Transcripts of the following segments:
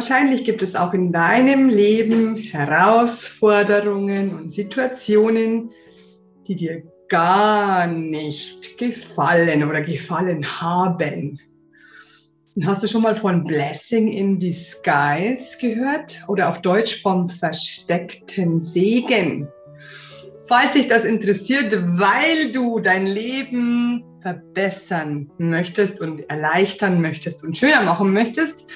Wahrscheinlich gibt es auch in deinem Leben Herausforderungen und Situationen, die dir gar nicht gefallen oder gefallen haben. Und hast du schon mal von Blessing in Disguise gehört oder auf Deutsch vom versteckten Segen? Falls dich das interessiert, weil du dein Leben verbessern möchtest und erleichtern möchtest und schöner machen möchtest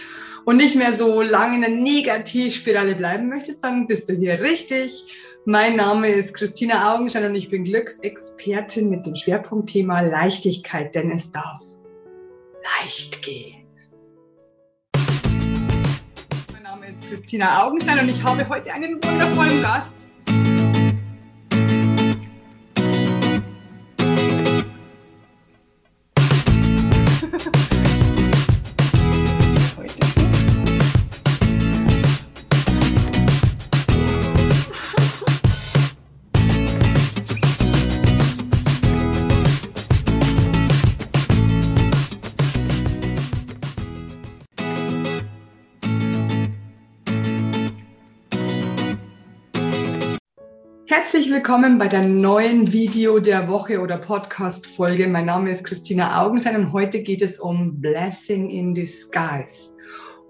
und nicht mehr so lange in der Negativspirale bleiben möchtest, dann bist du hier richtig. Mein Name ist Christina Augenstein und ich bin Glücksexpertin mit dem Schwerpunktthema Leichtigkeit, denn es darf leicht gehen. Mein Name ist Christina Augenstein und ich habe heute einen wundervollen Gast. Herzlich willkommen bei der neuen Video der Woche oder Podcast-Folge. Mein Name ist Christina Augenstein und heute geht es um Blessing in Disguise,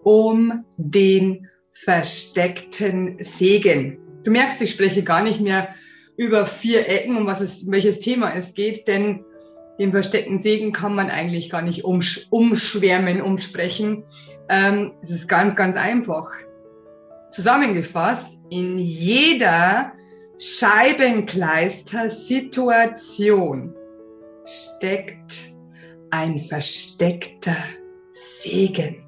um den versteckten Segen. Du merkst, ich spreche gar nicht mehr über vier Ecken, um was es, welches Thema es geht, denn den versteckten Segen kann man eigentlich gar nicht umsch umschwärmen, umsprechen. Ähm, es ist ganz, ganz einfach. Zusammengefasst, in jeder Scheibenkleister-Situation steckt ein versteckter Segen.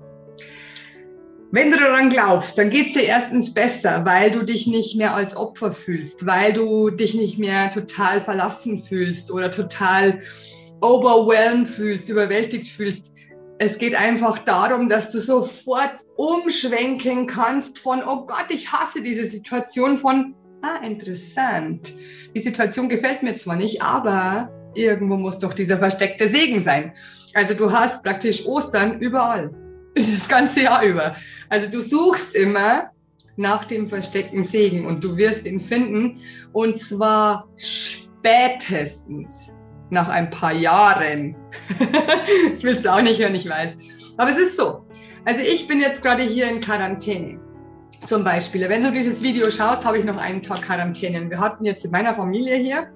Wenn du daran glaubst, dann geht es dir erstens besser, weil du dich nicht mehr als Opfer fühlst, weil du dich nicht mehr total verlassen fühlst oder total overwhelmed fühlst, überwältigt fühlst. Es geht einfach darum, dass du sofort umschwenken kannst von, oh Gott, ich hasse diese Situation, von, ah, interessant. Die Situation gefällt mir zwar nicht, aber irgendwo muss doch dieser versteckte Segen sein. Also du hast praktisch Ostern überall, das ganze Jahr über. Also du suchst immer nach dem versteckten Segen und du wirst ihn finden und zwar spätestens nach ein paar Jahren. das willst du auch nicht hören, ich weiß. Aber es ist so. Also ich bin jetzt gerade hier in Quarantäne. Zum Beispiel, wenn du dieses Video schaust, habe ich noch einen Tag Quarantäne. Wir hatten jetzt in meiner Familie hier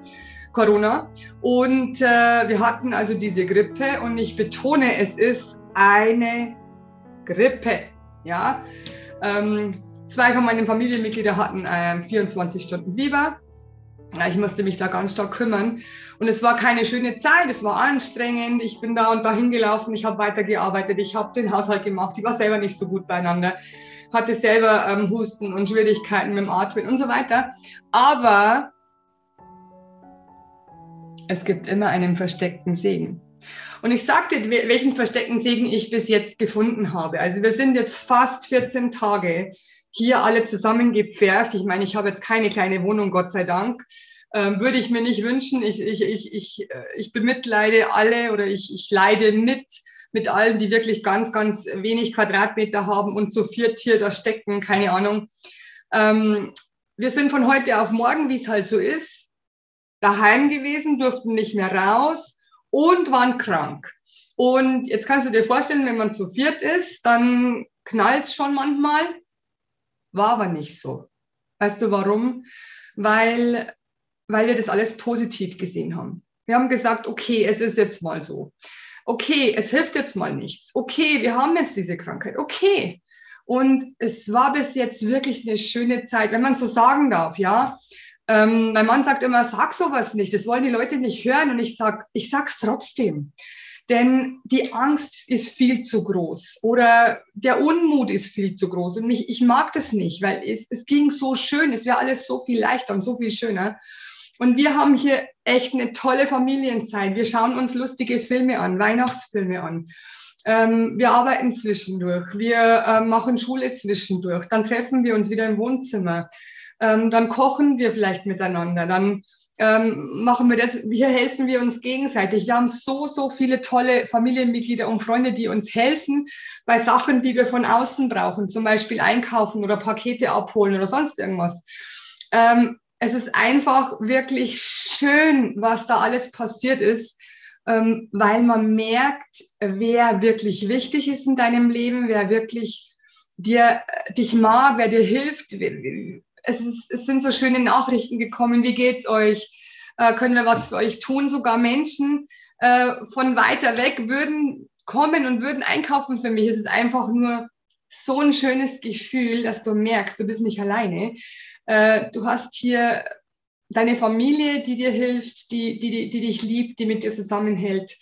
Corona und äh, wir hatten also diese Grippe und ich betone, es ist eine Grippe. Ja, ähm, zwei von meinen Familienmitgliedern hatten äh, 24 Stunden Fieber. Ich musste mich da ganz stark kümmern. Und es war keine schöne Zeit, es war anstrengend. Ich bin da und da hingelaufen, ich habe weitergearbeitet, ich habe den Haushalt gemacht, ich war selber nicht so gut beieinander hatte selber ähm, Husten und Schwierigkeiten mit dem Atmen und so weiter. Aber es gibt immer einen versteckten Segen. Und ich sagte, welchen versteckten Segen ich bis jetzt gefunden habe. Also wir sind jetzt fast 14 Tage hier alle zusammengepfercht. Ich meine, ich habe jetzt keine kleine Wohnung, Gott sei Dank. Ähm, würde ich mir nicht wünschen. Ich, ich, ich, ich, äh, ich bemitleide alle oder ich, ich leide mit mit allen, die wirklich ganz, ganz wenig Quadratmeter haben und so vier Tier da stecken, keine Ahnung. Ähm, wir sind von heute auf morgen, wie es halt so ist, daheim gewesen, durften nicht mehr raus und waren krank. Und jetzt kannst du dir vorstellen, wenn man zu viert ist, dann knallt es schon manchmal. War aber nicht so. Weißt du warum? Weil, weil wir das alles positiv gesehen haben. Wir haben gesagt, okay, es ist jetzt mal so okay, es hilft jetzt mal nichts. Okay, wir haben jetzt diese Krankheit. Okay. Und es war bis jetzt wirklich eine schöne Zeit, wenn man so sagen darf, ja. Ähm, mein Mann sagt immer, sag sowas nicht, das wollen die Leute nicht hören. Und ich sag, ich sag's trotzdem. Denn die Angst ist viel zu groß oder der Unmut ist viel zu groß. Und mich, ich mag das nicht, weil es, es ging so schön, es wäre alles so viel leichter und so viel schöner. Und wir haben hier echt eine tolle Familienzeit. Wir schauen uns lustige Filme an, Weihnachtsfilme an. Ähm, wir arbeiten zwischendurch. Wir äh, machen Schule zwischendurch. Dann treffen wir uns wieder im Wohnzimmer. Ähm, dann kochen wir vielleicht miteinander. Dann ähm, machen wir das, hier helfen wir uns gegenseitig. Wir haben so, so viele tolle Familienmitglieder und Freunde, die uns helfen bei Sachen, die wir von außen brauchen, zum Beispiel einkaufen oder Pakete abholen oder sonst irgendwas. Ähm, es ist einfach wirklich schön, was da alles passiert ist, ähm, weil man merkt, wer wirklich wichtig ist in deinem Leben, wer wirklich dir, dich mag, wer dir hilft, es, ist, es sind so schöne Nachrichten gekommen, wie geht's euch? Äh, können wir was für euch tun? Sogar Menschen äh, von weiter weg würden kommen und würden einkaufen für mich. Es ist einfach nur so ein schönes Gefühl, dass du merkst, du bist nicht alleine. Äh, du hast hier deine Familie, die dir hilft, die, die, die dich liebt, die mit dir zusammenhält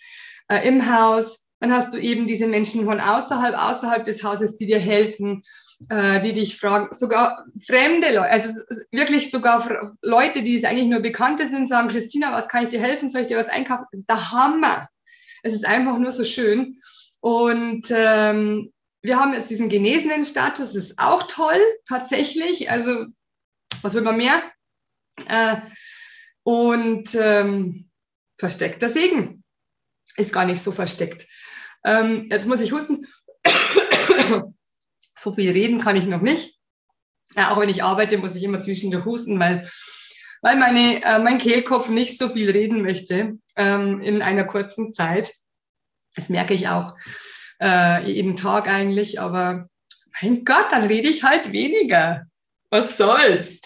äh, im Haus. Dann hast du eben diese Menschen von außerhalb, außerhalb des Hauses, die dir helfen äh, die dich fragen, sogar fremde Leute, also wirklich sogar Leute, die es eigentlich nur Bekannte sind, sagen, Christina, was kann ich dir helfen? Soll ich dir was einkaufen? Das ist der Hammer. Es ist einfach nur so schön. Und ähm, wir haben jetzt diesen genesenen Status, das ist auch toll, tatsächlich. Also, was will man mehr? Äh, und ähm, versteckter Segen ist gar nicht so versteckt. Ähm, jetzt muss ich husten. So viel reden kann ich noch nicht. Ja, auch wenn ich arbeite, muss ich immer zwischendurch husten, weil, weil meine, äh, mein Kehlkopf nicht so viel reden möchte ähm, in einer kurzen Zeit. Das merke ich auch äh, jeden Tag eigentlich, aber mein Gott, dann rede ich halt weniger. Was soll's?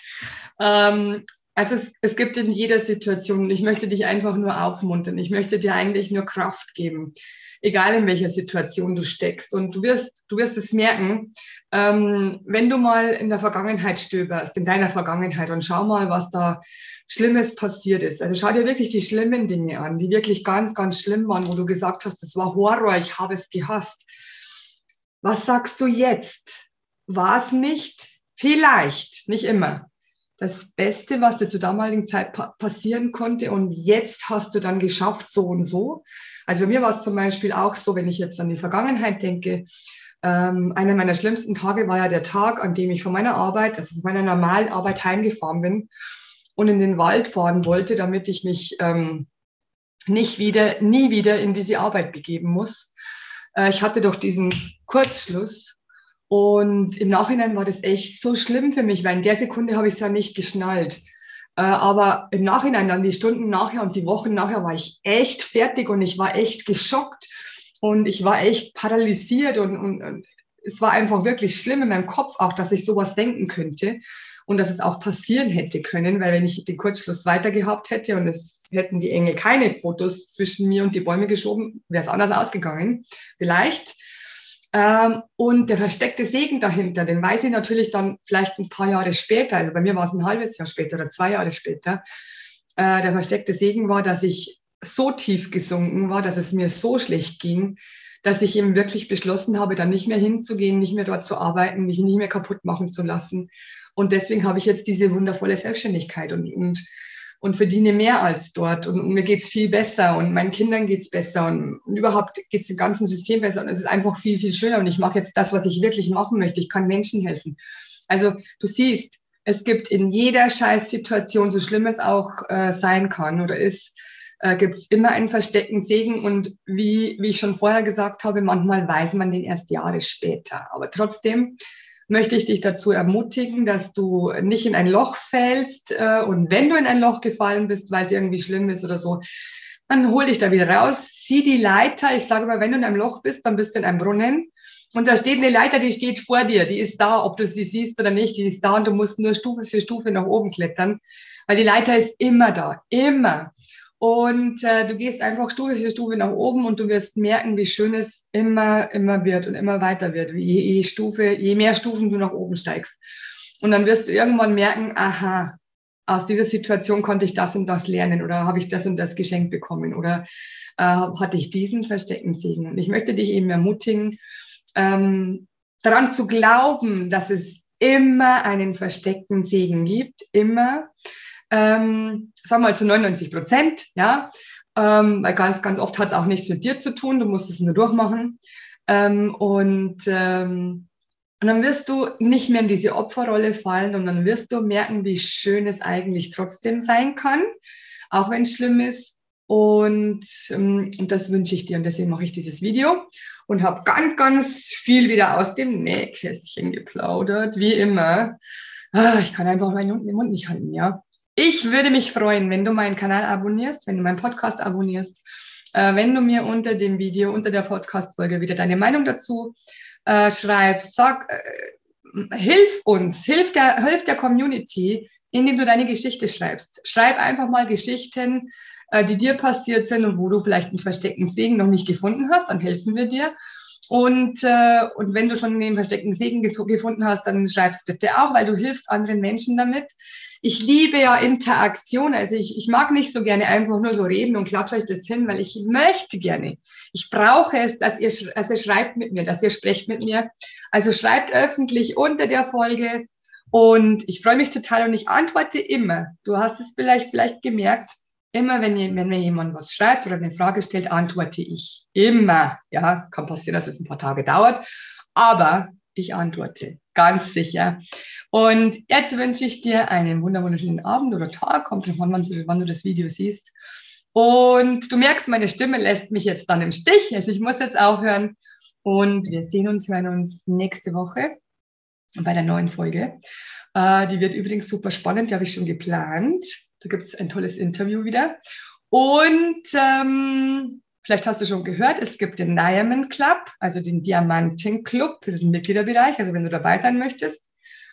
Ähm, also es, es gibt in jeder Situation, ich möchte dich einfach nur aufmuntern, ich möchte dir eigentlich nur Kraft geben egal in welcher Situation du steckst. Und du wirst, du wirst es merken, ähm, wenn du mal in der Vergangenheit stöberst, in deiner Vergangenheit und schau mal, was da Schlimmes passiert ist. Also schau dir wirklich die schlimmen Dinge an, die wirklich ganz, ganz schlimm waren, wo du gesagt hast, das war Horror, ich habe es gehasst. Was sagst du jetzt? War es nicht? Vielleicht, nicht immer das Beste, was dir zur damaligen Zeit pa passieren konnte und jetzt hast du dann geschafft, so und so. Also bei mir war es zum Beispiel auch so, wenn ich jetzt an die Vergangenheit denke, ähm, einer meiner schlimmsten Tage war ja der Tag, an dem ich von meiner Arbeit, also von meiner normalen Arbeit heimgefahren bin und in den Wald fahren wollte, damit ich mich ähm, nicht wieder, nie wieder in diese Arbeit begeben muss. Äh, ich hatte doch diesen Kurzschluss und im Nachhinein war das echt so schlimm für mich, weil in der Sekunde habe ich es ja nicht geschnallt. Äh, aber im Nachhinein, dann die Stunden nachher und die Wochen nachher, war ich echt fertig und ich war echt geschockt und ich war echt paralysiert und, und, und es war einfach wirklich schlimm in meinem Kopf auch, dass ich sowas denken könnte und dass es auch passieren hätte können, weil wenn ich den Kurzschluss weiter gehabt hätte und es hätten die Engel keine Fotos zwischen mir und die Bäume geschoben, wäre es anders ausgegangen. Vielleicht. Ähm, und der versteckte Segen dahinter, den weiß ich natürlich dann vielleicht ein paar Jahre später, also bei mir war es ein halbes Jahr später oder zwei Jahre später. Äh, der versteckte Segen war, dass ich so tief gesunken war, dass es mir so schlecht ging, dass ich eben wirklich beschlossen habe, dann nicht mehr hinzugehen, nicht mehr dort zu arbeiten, mich nicht mehr kaputt machen zu lassen. Und deswegen habe ich jetzt diese wundervolle Selbstständigkeit und, und und verdiene mehr als dort und, und mir geht's viel besser und meinen Kindern geht's besser und, und überhaupt geht's dem ganzen System besser und es ist einfach viel, viel schöner und ich mache jetzt das, was ich wirklich machen möchte. Ich kann Menschen helfen. Also du siehst, es gibt in jeder Scheißsituation, so schlimm es auch äh, sein kann oder ist, äh, gibt es immer einen versteckten Segen und wie, wie ich schon vorher gesagt habe, manchmal weiß man den erst Jahre später. Aber trotzdem möchte ich dich dazu ermutigen, dass du nicht in ein Loch fällst äh, und wenn du in ein Loch gefallen bist, weil es irgendwie schlimm ist oder so, dann hol dich da wieder raus, sieh die Leiter. Ich sage mal, wenn du in einem Loch bist, dann bist du in einem Brunnen. Und da steht eine Leiter, die steht vor dir, die ist da, ob du sie siehst oder nicht, die ist da und du musst nur Stufe für Stufe nach oben klettern, weil die Leiter ist immer da, immer. Und äh, du gehst einfach Stufe für Stufe nach oben und du wirst merken, wie schön es immer, immer wird und immer weiter wird, je, je Stufe, je mehr Stufen du nach oben steigst. Und dann wirst du irgendwann merken, aha, aus dieser Situation konnte ich das und das lernen oder habe ich das und das geschenkt bekommen oder äh, hatte ich diesen versteckten Segen. Und ich möchte dich eben ermutigen, ähm, daran zu glauben, dass es immer einen versteckten Segen gibt, immer ähm, sagen wir mal zu 99 Prozent, ja, ähm, weil ganz, ganz oft hat es auch nichts mit dir zu tun, du musst es nur durchmachen. Ähm, und, ähm, und dann wirst du nicht mehr in diese Opferrolle fallen und dann wirst du merken, wie schön es eigentlich trotzdem sein kann, auch wenn es schlimm ist. Und, ähm, und das wünsche ich dir und deswegen mache ich dieses Video und habe ganz, ganz viel wieder aus dem Nähkästchen geplaudert, wie immer. Ah, ich kann einfach meinen Mund nicht halten, ja. Ich würde mich freuen, wenn du meinen Kanal abonnierst, wenn du meinen Podcast abonnierst, äh, wenn du mir unter dem Video, unter der Podcast-Folge wieder deine Meinung dazu äh, schreibst. Sag, äh, hilf uns, hilf der, hilf der Community, indem du deine Geschichte schreibst. Schreib einfach mal Geschichten, äh, die dir passiert sind und wo du vielleicht einen versteckten Segen noch nicht gefunden hast, dann helfen wir dir. Und, äh, und wenn du schon den versteckten Segen gefunden hast, dann schreib's bitte auch, weil du hilfst anderen Menschen damit. Ich liebe ja Interaktion. Also ich, ich mag nicht so gerne einfach nur so reden und klatscht euch das hin, weil ich möchte gerne. Ich brauche es, dass ihr, also schreibt mit mir, dass ihr sprecht mit mir. Also schreibt öffentlich unter der Folge. Und ich freue mich total und ich antworte immer. Du hast es vielleicht, vielleicht gemerkt Immer wenn, wenn mir jemand was schreibt oder eine Frage stellt, antworte ich. Immer. Ja, kann passieren, dass es ein paar Tage dauert, aber ich antworte. Ganz sicher. Und jetzt wünsche ich dir einen wunderschönen Abend oder Tag. Kommt drauf an, wann du, wann du das Video siehst. Und du merkst, meine Stimme lässt mich jetzt dann im Stich. Also ich muss jetzt aufhören. Und wir sehen uns, hören uns nächste Woche bei der neuen Folge. Äh, die wird übrigens super spannend, die habe ich schon geplant. Da gibt es ein tolles Interview wieder. Und ähm, vielleicht hast du schon gehört, es gibt den Diamond Club, also den Diamanten Club. Das ist ein Mitgliederbereich, also wenn du dabei sein möchtest,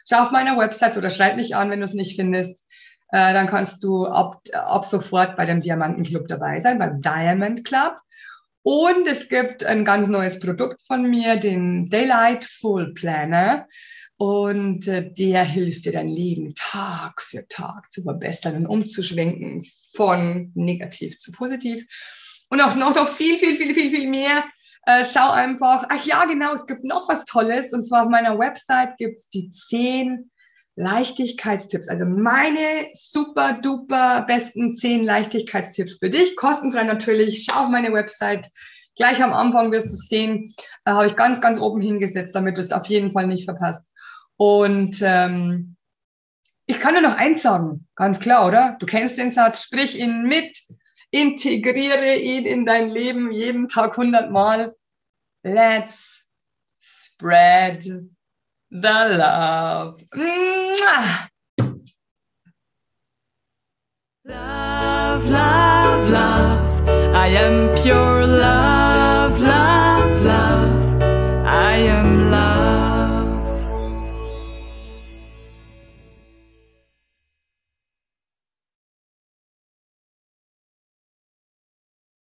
schau auf meiner Website oder schreib mich an, wenn du es nicht findest. Äh, dann kannst du ab, ab sofort bei dem Diamanten Club dabei sein, beim Diamond Club. Und es gibt ein ganz neues Produkt von mir, den Daylight Full Planner. Und äh, der hilft dir dein Leben Tag für Tag zu verbessern und umzuschwenken von negativ zu positiv. Und auch noch, noch viel, viel, viel, viel, viel mehr. Äh, schau einfach, ach ja, genau, es gibt noch was Tolles. Und zwar auf meiner Website gibt es die zehn Leichtigkeitstipps. Also meine super duper besten zehn Leichtigkeitstipps für dich. Kostenfrei natürlich. Schau auf meine Website. Gleich am Anfang wirst du sehen. Äh, Habe ich ganz, ganz oben hingesetzt, damit du es auf jeden Fall nicht verpasst. Und ähm, ich kann nur noch eins sagen, ganz klar, oder? Du kennst den Satz, sprich ihn mit, integriere ihn in dein Leben jeden Tag hundertmal. Let's spread the love. Love, love, love. I am pure.